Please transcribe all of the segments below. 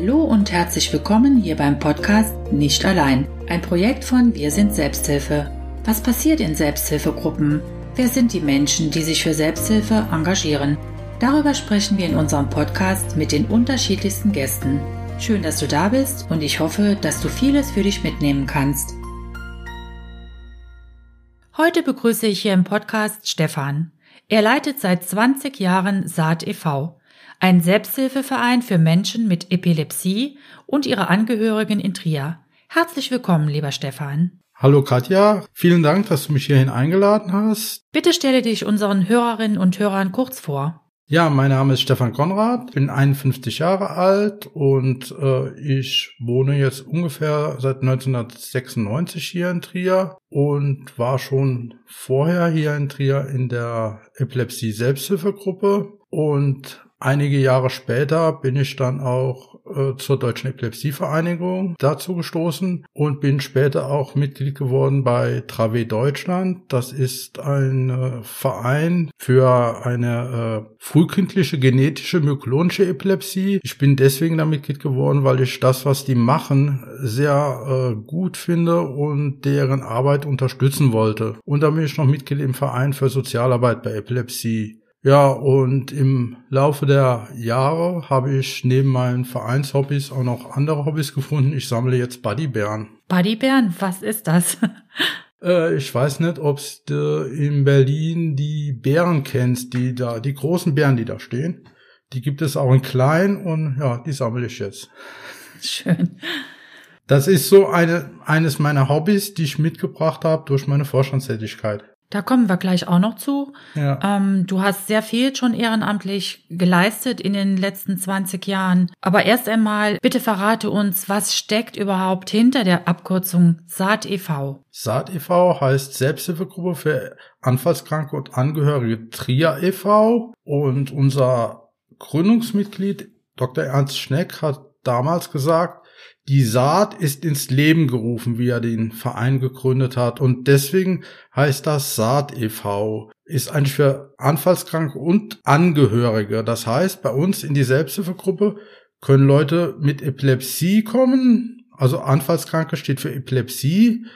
Hallo und herzlich willkommen hier beim Podcast Nicht allein, ein Projekt von Wir sind Selbsthilfe. Was passiert in Selbsthilfegruppen? Wer sind die Menschen, die sich für Selbsthilfe engagieren? Darüber sprechen wir in unserem Podcast mit den unterschiedlichsten Gästen. Schön, dass du da bist und ich hoffe, dass du vieles für dich mitnehmen kannst. Heute begrüße ich hier im Podcast Stefan. Er leitet seit 20 Jahren Saat e.V., ein Selbsthilfeverein für Menschen mit Epilepsie und ihre Angehörigen in Trier. Herzlich willkommen, lieber Stefan. Hallo Katja, vielen Dank, dass du mich hierhin eingeladen hast. Bitte stelle dich unseren Hörerinnen und Hörern kurz vor. Ja, mein Name ist Stefan Konrad, bin 51 Jahre alt und äh, ich wohne jetzt ungefähr seit 1996 hier in Trier und war schon vorher hier in Trier in der Epilepsie-Selbsthilfegruppe und Einige Jahre später bin ich dann auch äh, zur Deutschen Epilepsievereinigung dazu gestoßen und bin später auch Mitglied geworden bei Trave Deutschland. Das ist ein äh, Verein für eine äh, frühkindliche genetische myklonische Epilepsie. Ich bin deswegen da Mitglied geworden, weil ich das, was die machen, sehr gut finde und deren Arbeit unterstützen wollte. Und da bin ich noch Mitglied im Verein für Sozialarbeit bei Epilepsie. Ja, und im Laufe der Jahre habe ich neben meinen Vereinshobbys auch noch andere Hobbys gefunden. Ich sammle jetzt Buddybären. Buddybären, was ist das? Äh, ich weiß nicht, ob du in Berlin die Bären kennst, die da, die großen Bären, die da stehen. Die gibt es auch in klein und ja, die sammle ich jetzt. Schön. Das ist so eine, eines meiner Hobbys, die ich mitgebracht habe durch meine Vorstandstätigkeit. Da kommen wir gleich auch noch zu. Ja. Ähm, du hast sehr viel schon ehrenamtlich geleistet in den letzten 20 Jahren. Aber erst einmal, bitte verrate uns, was steckt überhaupt hinter der Abkürzung Saat e.V.? Saat e.V. heißt Selbsthilfegruppe für Anfallskranke und Angehörige Trier e.V. Und unser Gründungsmitglied Dr. Ernst Schneck hat damals gesagt, die Saat ist ins Leben gerufen, wie er den Verein gegründet hat. Und deswegen heißt das Saat e.V. Ist eigentlich für Anfallskranke und Angehörige. Das heißt, bei uns in die Selbsthilfegruppe können Leute mit Epilepsie kommen. Also Anfallskranke steht für Epilepsie.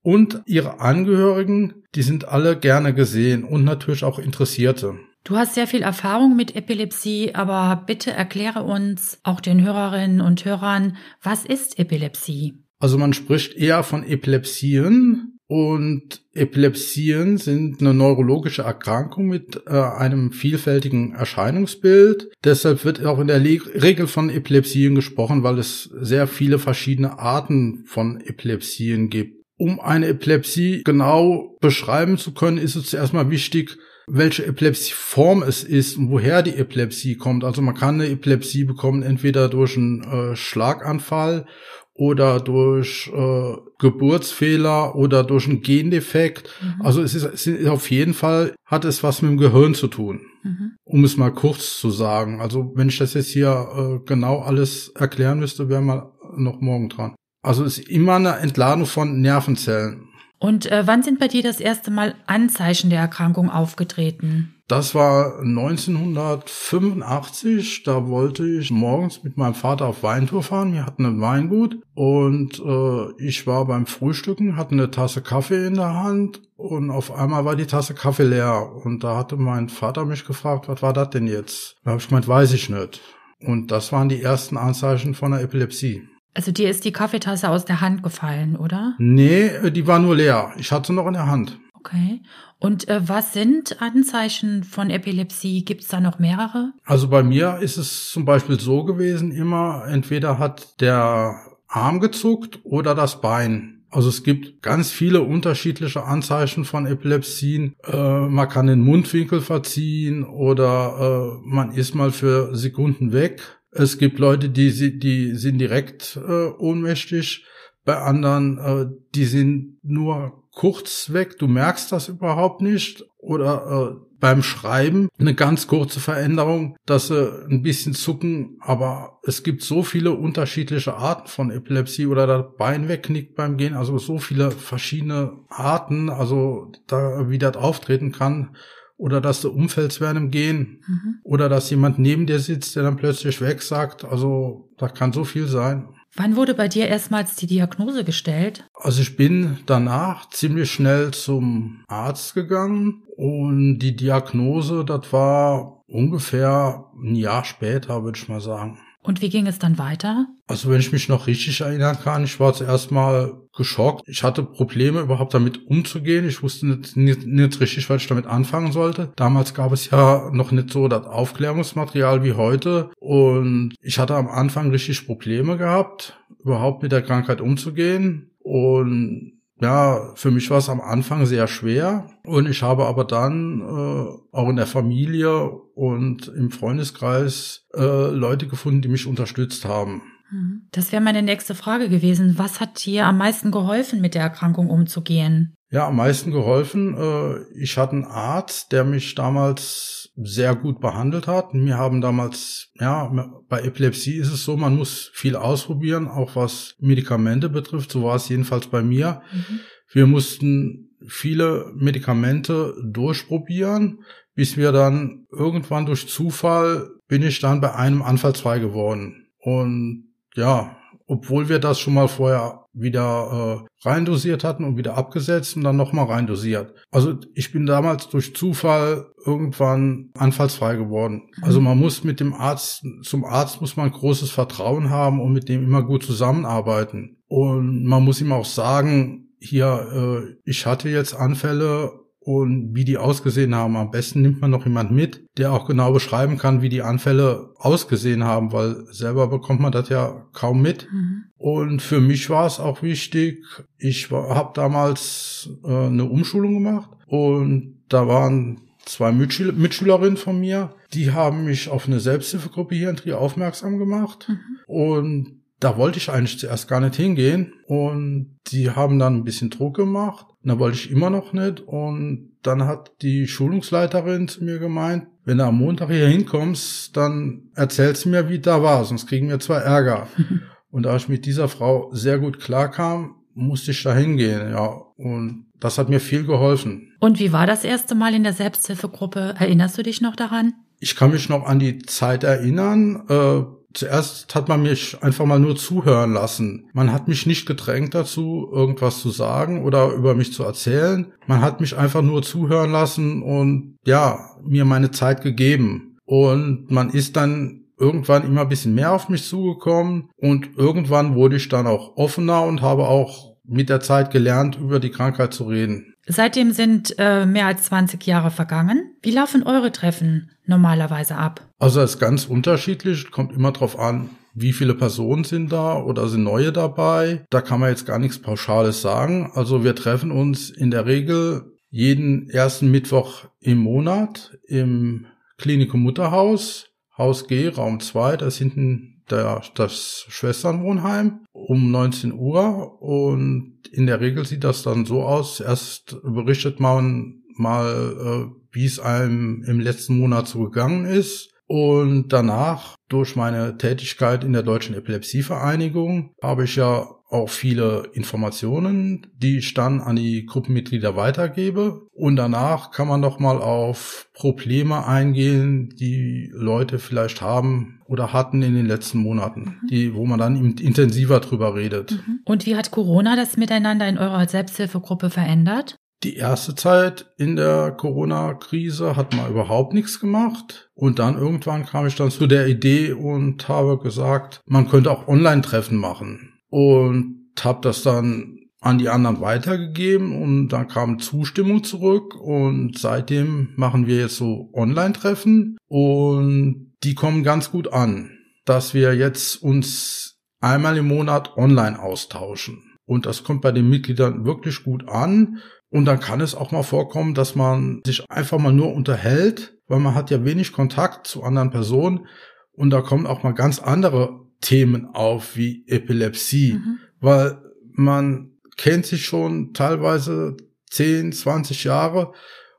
Und ihre Angehörigen, die sind alle gerne gesehen und natürlich auch Interessierte. Du hast sehr viel Erfahrung mit Epilepsie, aber bitte erkläre uns, auch den Hörerinnen und Hörern, was ist Epilepsie? Also man spricht eher von Epilepsien und Epilepsien sind eine neurologische Erkrankung mit äh, einem vielfältigen Erscheinungsbild. Deshalb wird auch in der Le Regel von Epilepsien gesprochen, weil es sehr viele verschiedene Arten von Epilepsien gibt. Um eine Epilepsie genau beschreiben zu können, ist es zuerst mal wichtig, welche Epilepsieform es ist und woher die Epilepsie kommt. Also man kann eine Epilepsie bekommen, entweder durch einen äh, Schlaganfall oder durch äh, Geburtsfehler oder durch einen Gendefekt. Mhm. Also es ist, es ist auf jeden Fall hat es was mit dem Gehirn zu tun. Mhm. Um es mal kurz zu sagen. Also wenn ich das jetzt hier äh, genau alles erklären müsste, wäre mal noch morgen dran. Also es ist immer eine Entladung von Nervenzellen. Und äh, wann sind bei dir das erste Mal Anzeichen der Erkrankung aufgetreten? Das war 1985. Da wollte ich morgens mit meinem Vater auf Weintour fahren. Wir hatten ein Weingut und äh, ich war beim Frühstücken, hatte eine Tasse Kaffee in der Hand und auf einmal war die Tasse Kaffee leer. Und da hatte mein Vater mich gefragt, was war das denn jetzt? Da habe ich gemeint, weiß ich nicht. Und das waren die ersten Anzeichen von der Epilepsie. Also dir ist die Kaffeetasse aus der Hand gefallen, oder? Nee, äh, die war nur leer. Ich hatte sie noch in der Hand. Okay. Und äh, was sind Anzeichen von Epilepsie? Gibt es da noch mehrere? Also bei mir ist es zum Beispiel so gewesen immer, entweder hat der Arm gezuckt oder das Bein. Also es gibt ganz viele unterschiedliche Anzeichen von Epilepsien. Äh, man kann den Mundwinkel verziehen oder äh, man ist mal für Sekunden weg. Es gibt Leute, die, die sind direkt äh, ohnmächtig, bei anderen, äh, die sind nur kurz weg, du merkst das überhaupt nicht. Oder äh, beim Schreiben eine ganz kurze Veränderung, dass sie ein bisschen zucken, aber es gibt so viele unterschiedliche Arten von Epilepsie oder das Bein wegknickt beim Gehen, also so viele verschiedene Arten, also da wie das auftreten kann. Oder dass du umfällst während dem Gehen mhm. oder dass jemand neben dir sitzt, der dann plötzlich wegsagt. Also da kann so viel sein. Wann wurde bei dir erstmals die Diagnose gestellt? Also ich bin danach ziemlich schnell zum Arzt gegangen und die Diagnose, das war ungefähr ein Jahr später, würde ich mal sagen. Und wie ging es dann weiter? Also wenn ich mich noch richtig erinnern kann, ich war zuerst mal geschockt. Ich hatte Probleme überhaupt damit umzugehen. Ich wusste nicht, nicht, nicht richtig, was ich damit anfangen sollte. Damals gab es ja noch nicht so das Aufklärungsmaterial wie heute. Und ich hatte am Anfang richtig Probleme gehabt, überhaupt mit der Krankheit umzugehen. Und ja, für mich war es am Anfang sehr schwer und ich habe aber dann äh, auch in der Familie und im Freundeskreis äh, Leute gefunden, die mich unterstützt haben. Mhm. Das wäre meine nächste Frage gewesen. Was hat dir am meisten geholfen, mit der Erkrankung umzugehen? Ja, am meisten geholfen. Äh, ich hatte einen Arzt, der mich damals sehr gut behandelt hat. Wir haben damals, ja, bei Epilepsie ist es so, man muss viel ausprobieren, auch was Medikamente betrifft. So war es jedenfalls bei mir. Mhm. Wir mussten viele Medikamente durchprobieren, bis wir dann irgendwann durch Zufall bin ich dann bei einem anfallsfrei geworden. Und ja, obwohl wir das schon mal vorher wieder äh, reindosiert hatten und wieder abgesetzt und dann nochmal reindosiert. Also ich bin damals durch Zufall irgendwann anfallsfrei geworden. Mhm. Also man muss mit dem Arzt, zum Arzt muss man großes Vertrauen haben und mit dem immer gut zusammenarbeiten. Und man muss ihm auch sagen, hier, äh, ich hatte jetzt Anfälle und wie die ausgesehen haben. Am besten nimmt man noch jemand mit, der auch genau beschreiben kann, wie die Anfälle ausgesehen haben, weil selber bekommt man das ja kaum mit. Mhm. Und für mich war es auch wichtig, ich habe damals äh, eine Umschulung gemacht und da waren zwei Mitschüler, Mitschülerinnen von mir, die haben mich auf eine Selbsthilfegruppe hier in Trier aufmerksam gemacht mhm. und da wollte ich eigentlich zuerst gar nicht hingehen und die haben dann ein bisschen Druck gemacht. Und da wollte ich immer noch nicht und dann hat die Schulungsleiterin zu mir gemeint, wenn du am Montag hier hinkommst, dann erzählst du mir, wie da war, sonst kriegen wir zwar Ärger. und da ich mit dieser Frau sehr gut klarkam, musste ich da hingehen, ja. Und das hat mir viel geholfen. Und wie war das erste Mal in der Selbsthilfegruppe? Erinnerst du dich noch daran? Ich kann mich noch an die Zeit erinnern. Äh, Zuerst hat man mich einfach mal nur zuhören lassen. Man hat mich nicht gedrängt dazu, irgendwas zu sagen oder über mich zu erzählen. Man hat mich einfach nur zuhören lassen und ja, mir meine Zeit gegeben. Und man ist dann irgendwann immer ein bisschen mehr auf mich zugekommen und irgendwann wurde ich dann auch offener und habe auch mit der Zeit gelernt, über die Krankheit zu reden. Seitdem sind äh, mehr als 20 Jahre vergangen. Wie laufen eure Treffen normalerweise ab? Also es ist ganz unterschiedlich, kommt immer drauf an, wie viele Personen sind da oder sind neue dabei. Da kann man jetzt gar nichts Pauschales sagen. Also wir treffen uns in der Regel jeden ersten Mittwoch im Monat im Klinikum Mutterhaus, Haus G, Raum 2, da ist hinten der, das Schwesternwohnheim um 19 Uhr und in der Regel sieht das dann so aus. Erst berichtet man mal, äh, wie es einem im letzten Monat so gegangen ist. Und danach, durch meine Tätigkeit in der Deutschen Epilepsievereinigung, habe ich ja auch viele Informationen, die ich dann an die Gruppenmitglieder weitergebe. Und danach kann man noch mal auf Probleme eingehen, die Leute vielleicht haben oder hatten in den letzten Monaten, mhm. die, wo man dann intensiver drüber redet. Mhm. Und wie hat Corona das Miteinander in eurer Selbsthilfegruppe verändert? Die erste Zeit in der Corona-Krise hat man überhaupt nichts gemacht. Und dann irgendwann kam ich dann zu der Idee und habe gesagt, man könnte auch Online-Treffen machen und habe das dann an die anderen weitergegeben und dann kam Zustimmung zurück und seitdem machen wir jetzt so Online-Treffen und die kommen ganz gut an, dass wir jetzt uns einmal im Monat online austauschen. Und das kommt bei den Mitgliedern wirklich gut an. Und dann kann es auch mal vorkommen, dass man sich einfach mal nur unterhält, weil man hat ja wenig Kontakt zu anderen Personen. Und da kommen auch mal ganz andere Themen auf wie Epilepsie, mhm. weil man kennt sich schon teilweise 10, 20 Jahre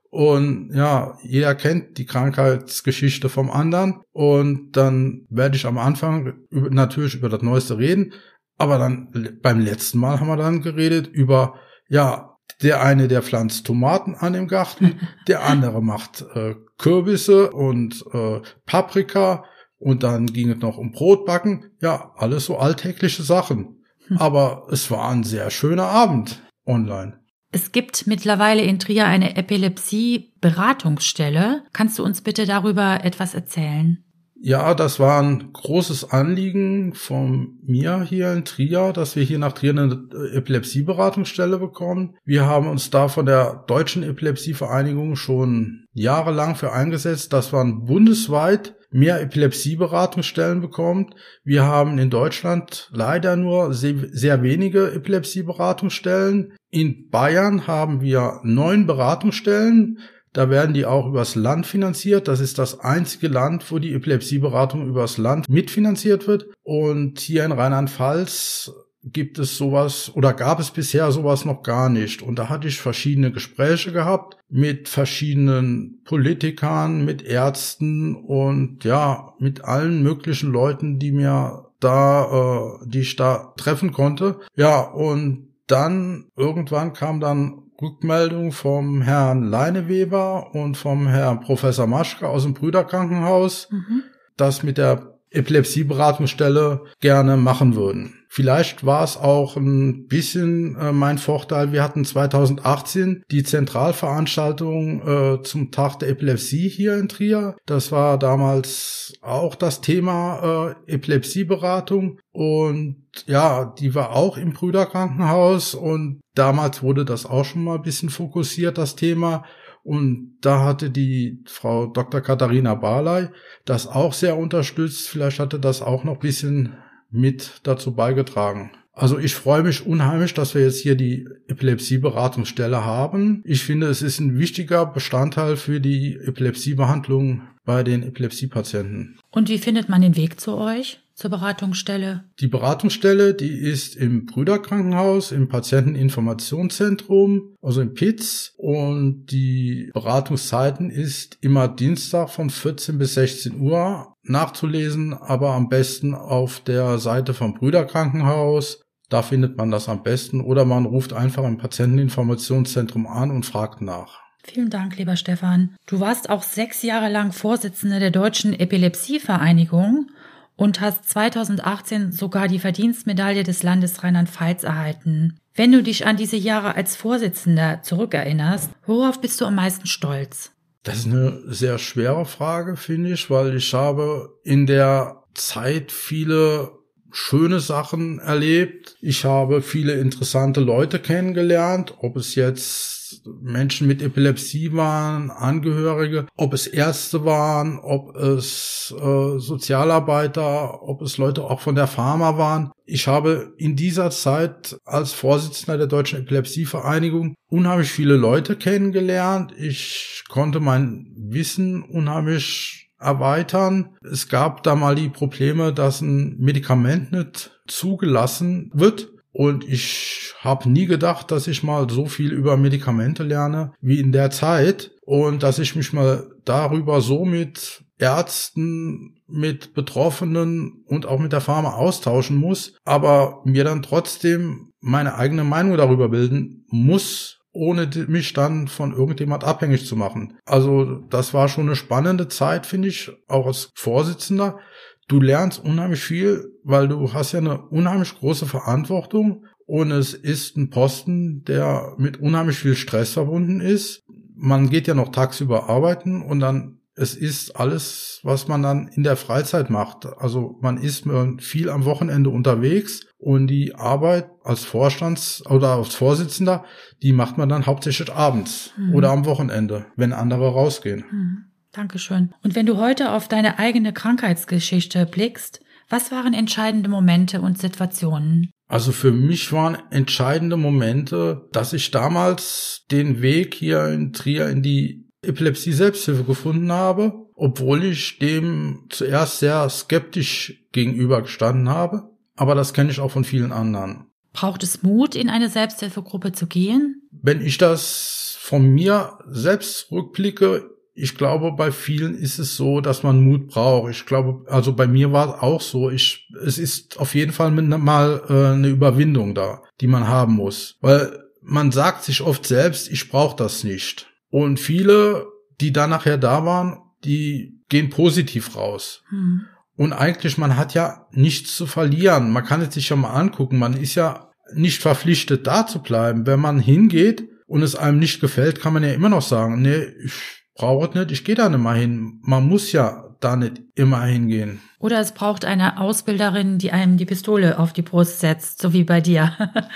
und ja, jeder kennt die Krankheitsgeschichte vom anderen und dann werde ich am Anfang natürlich über das Neueste reden, aber dann beim letzten Mal haben wir dann geredet über ja, Der eine, der pflanzt Tomaten an im Garten, der andere macht äh, Kürbisse und äh, Paprika und dann ging es noch um Brotbacken. Ja, alles so alltägliche Sachen. Hm. Aber es war ein sehr schöner Abend online. Es gibt mittlerweile in Trier eine Epilepsie-Beratungsstelle. Kannst du uns bitte darüber etwas erzählen? Ja, das war ein großes Anliegen von mir hier in Trier, dass wir hier nach Trier eine Epilepsieberatungsstelle bekommen. Wir haben uns da von der Deutschen Epilepsievereinigung schon jahrelang für eingesetzt, dass man bundesweit mehr Epilepsieberatungsstellen bekommt. Wir haben in Deutschland leider nur sehr wenige Epilepsieberatungsstellen. In Bayern haben wir neun Beratungsstellen. Da werden die auch übers Land finanziert. Das ist das einzige Land, wo die Epilepsieberatung übers Land mitfinanziert wird. Und hier in Rheinland-Pfalz gibt es sowas oder gab es bisher sowas noch gar nicht. Und da hatte ich verschiedene Gespräche gehabt mit verschiedenen Politikern, mit Ärzten und ja, mit allen möglichen Leuten, die mir da, äh, die ich da treffen konnte. Ja, und dann irgendwann kam dann Rückmeldung vom Herrn Leineweber und vom Herrn Professor Maschke aus dem Brüderkrankenhaus, mhm. das mit der Epilepsieberatungsstelle gerne machen würden. Vielleicht war es auch ein bisschen äh, mein Vorteil. Wir hatten 2018 die Zentralveranstaltung äh, zum Tag der Epilepsie hier in Trier. Das war damals auch das Thema äh, Epilepsieberatung. Und ja, die war auch im Brüderkrankenhaus und damals wurde das auch schon mal ein bisschen fokussiert, das Thema. Und da hatte die Frau Dr. Katharina Barley das auch sehr unterstützt. Vielleicht hatte das auch noch ein bisschen mit dazu beigetragen. Also ich freue mich unheimlich, dass wir jetzt hier die Epilepsieberatungsstelle haben. Ich finde, es ist ein wichtiger Bestandteil für die Epilepsiebehandlung bei den Epilepsiepatienten. Und wie findet man den Weg zu euch? Zur Beratungsstelle? Die Beratungsstelle, die ist im Brüderkrankenhaus, im Patienteninformationszentrum, also im PITZ. Und die Beratungszeiten ist immer Dienstag von 14 bis 16 Uhr nachzulesen, aber am besten auf der Seite vom Brüderkrankenhaus. Da findet man das am besten oder man ruft einfach im Patienteninformationszentrum an und fragt nach. Vielen Dank, lieber Stefan. Du warst auch sechs Jahre lang Vorsitzender der Deutschen Epilepsievereinigung und hast 2018 sogar die Verdienstmedaille des Landes Rheinland-Pfalz erhalten. Wenn du dich an diese Jahre als Vorsitzender zurückerinnerst, worauf bist du am meisten stolz? Das ist eine sehr schwere Frage, finde ich, weil ich habe in der Zeit viele schöne Sachen erlebt. Ich habe viele interessante Leute kennengelernt, ob es jetzt Menschen mit Epilepsie waren, Angehörige, ob es Ärzte waren, ob es äh, Sozialarbeiter, ob es Leute auch von der Pharma waren. Ich habe in dieser Zeit als Vorsitzender der Deutschen Epilepsievereinigung unheimlich viele Leute kennengelernt. Ich konnte mein Wissen unheimlich erweitern. Es gab da mal die Probleme, dass ein Medikament nicht zugelassen wird und ich habe nie gedacht, dass ich mal so viel über Medikamente lerne wie in der Zeit und dass ich mich mal darüber so mit Ärzten, mit Betroffenen und auch mit der Pharma austauschen muss, aber mir dann trotzdem meine eigene Meinung darüber bilden muss, ohne mich dann von irgendjemand abhängig zu machen. Also das war schon eine spannende Zeit, finde ich, auch als Vorsitzender du lernst unheimlich viel, weil du hast ja eine unheimlich große Verantwortung und es ist ein Posten, der mit unheimlich viel Stress verbunden ist. Man geht ja noch tagsüber arbeiten und dann es ist alles, was man dann in der Freizeit macht. Also man ist viel am Wochenende unterwegs und die Arbeit als Vorstands- oder als Vorsitzender, die macht man dann hauptsächlich abends mhm. oder am Wochenende, wenn andere rausgehen. Mhm. Dankeschön. Und wenn du heute auf deine eigene Krankheitsgeschichte blickst, was waren entscheidende Momente und Situationen? Also für mich waren entscheidende Momente, dass ich damals den Weg hier in Trier in die Epilepsie Selbsthilfe gefunden habe, obwohl ich dem zuerst sehr skeptisch gegenübergestanden habe. Aber das kenne ich auch von vielen anderen. Braucht es Mut, in eine Selbsthilfegruppe zu gehen? Wenn ich das von mir selbst rückblicke, ich glaube, bei vielen ist es so, dass man Mut braucht. Ich glaube, also bei mir war es auch so. Ich, es ist auf jeden Fall mal äh, eine Überwindung da, die man haben muss. Weil man sagt sich oft selbst, ich brauche das nicht. Und viele, die dann nachher da waren, die gehen positiv raus. Hm. Und eigentlich, man hat ja nichts zu verlieren. Man kann es sich ja mal angucken. Man ist ja nicht verpflichtet, da zu bleiben. Wenn man hingeht und es einem nicht gefällt, kann man ja immer noch sagen, nee, ich brauche es nicht, ich gehe da nicht mal hin. Man muss ja da nicht immer hingehen. Oder es braucht eine Ausbilderin, die einem die Pistole auf die Brust setzt, so wie bei dir.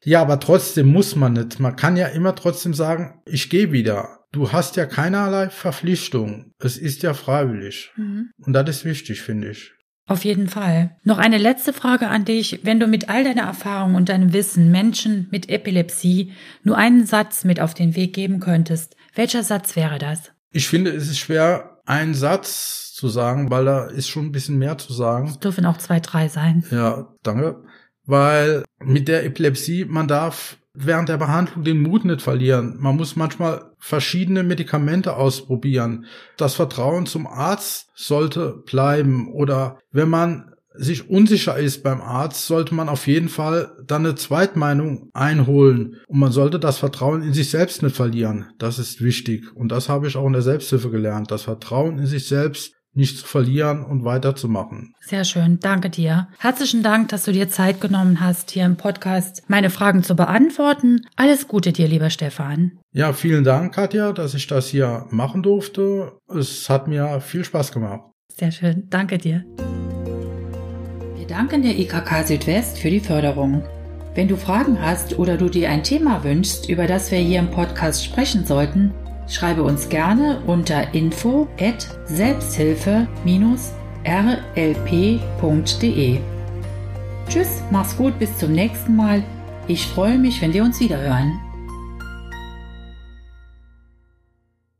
ja, aber trotzdem muss man nicht. Man kann ja immer trotzdem sagen, ich gehe wieder. Du hast ja keinerlei Verpflichtung. Es ist ja freiwillig. Mhm. Und das ist wichtig, finde ich. Auf jeden Fall. Noch eine letzte Frage an dich. Wenn du mit all deiner Erfahrung und deinem Wissen Menschen mit Epilepsie nur einen Satz mit auf den Weg geben könntest, welcher Satz wäre das? Ich finde, es ist schwer, einen Satz zu sagen, weil da ist schon ein bisschen mehr zu sagen. Es dürfen auch zwei, drei sein. Ja, danke. Weil mit der Epilepsie, man darf während der Behandlung den Mut nicht verlieren. Man muss manchmal verschiedene Medikamente ausprobieren. Das Vertrauen zum Arzt sollte bleiben. Oder wenn man sich unsicher ist beim Arzt, sollte man auf jeden Fall dann eine Zweitmeinung einholen. Und man sollte das Vertrauen in sich selbst nicht verlieren. Das ist wichtig. Und das habe ich auch in der Selbsthilfe gelernt. Das Vertrauen in sich selbst nicht zu verlieren und weiterzumachen. Sehr schön, danke dir. Herzlichen Dank, dass du dir Zeit genommen hast, hier im Podcast meine Fragen zu beantworten. Alles Gute dir, lieber Stefan. Ja, vielen Dank, Katja, dass ich das hier machen durfte. Es hat mir viel Spaß gemacht. Sehr schön, danke dir. Wir danken der IKK Südwest für die Förderung. Wenn du Fragen hast oder du dir ein Thema wünschst, über das wir hier im Podcast sprechen sollten, Schreibe uns gerne unter info at selbsthilfe-rlp.de. Tschüss, mach's gut, bis zum nächsten Mal. Ich freue mich, wenn wir uns wiederhören.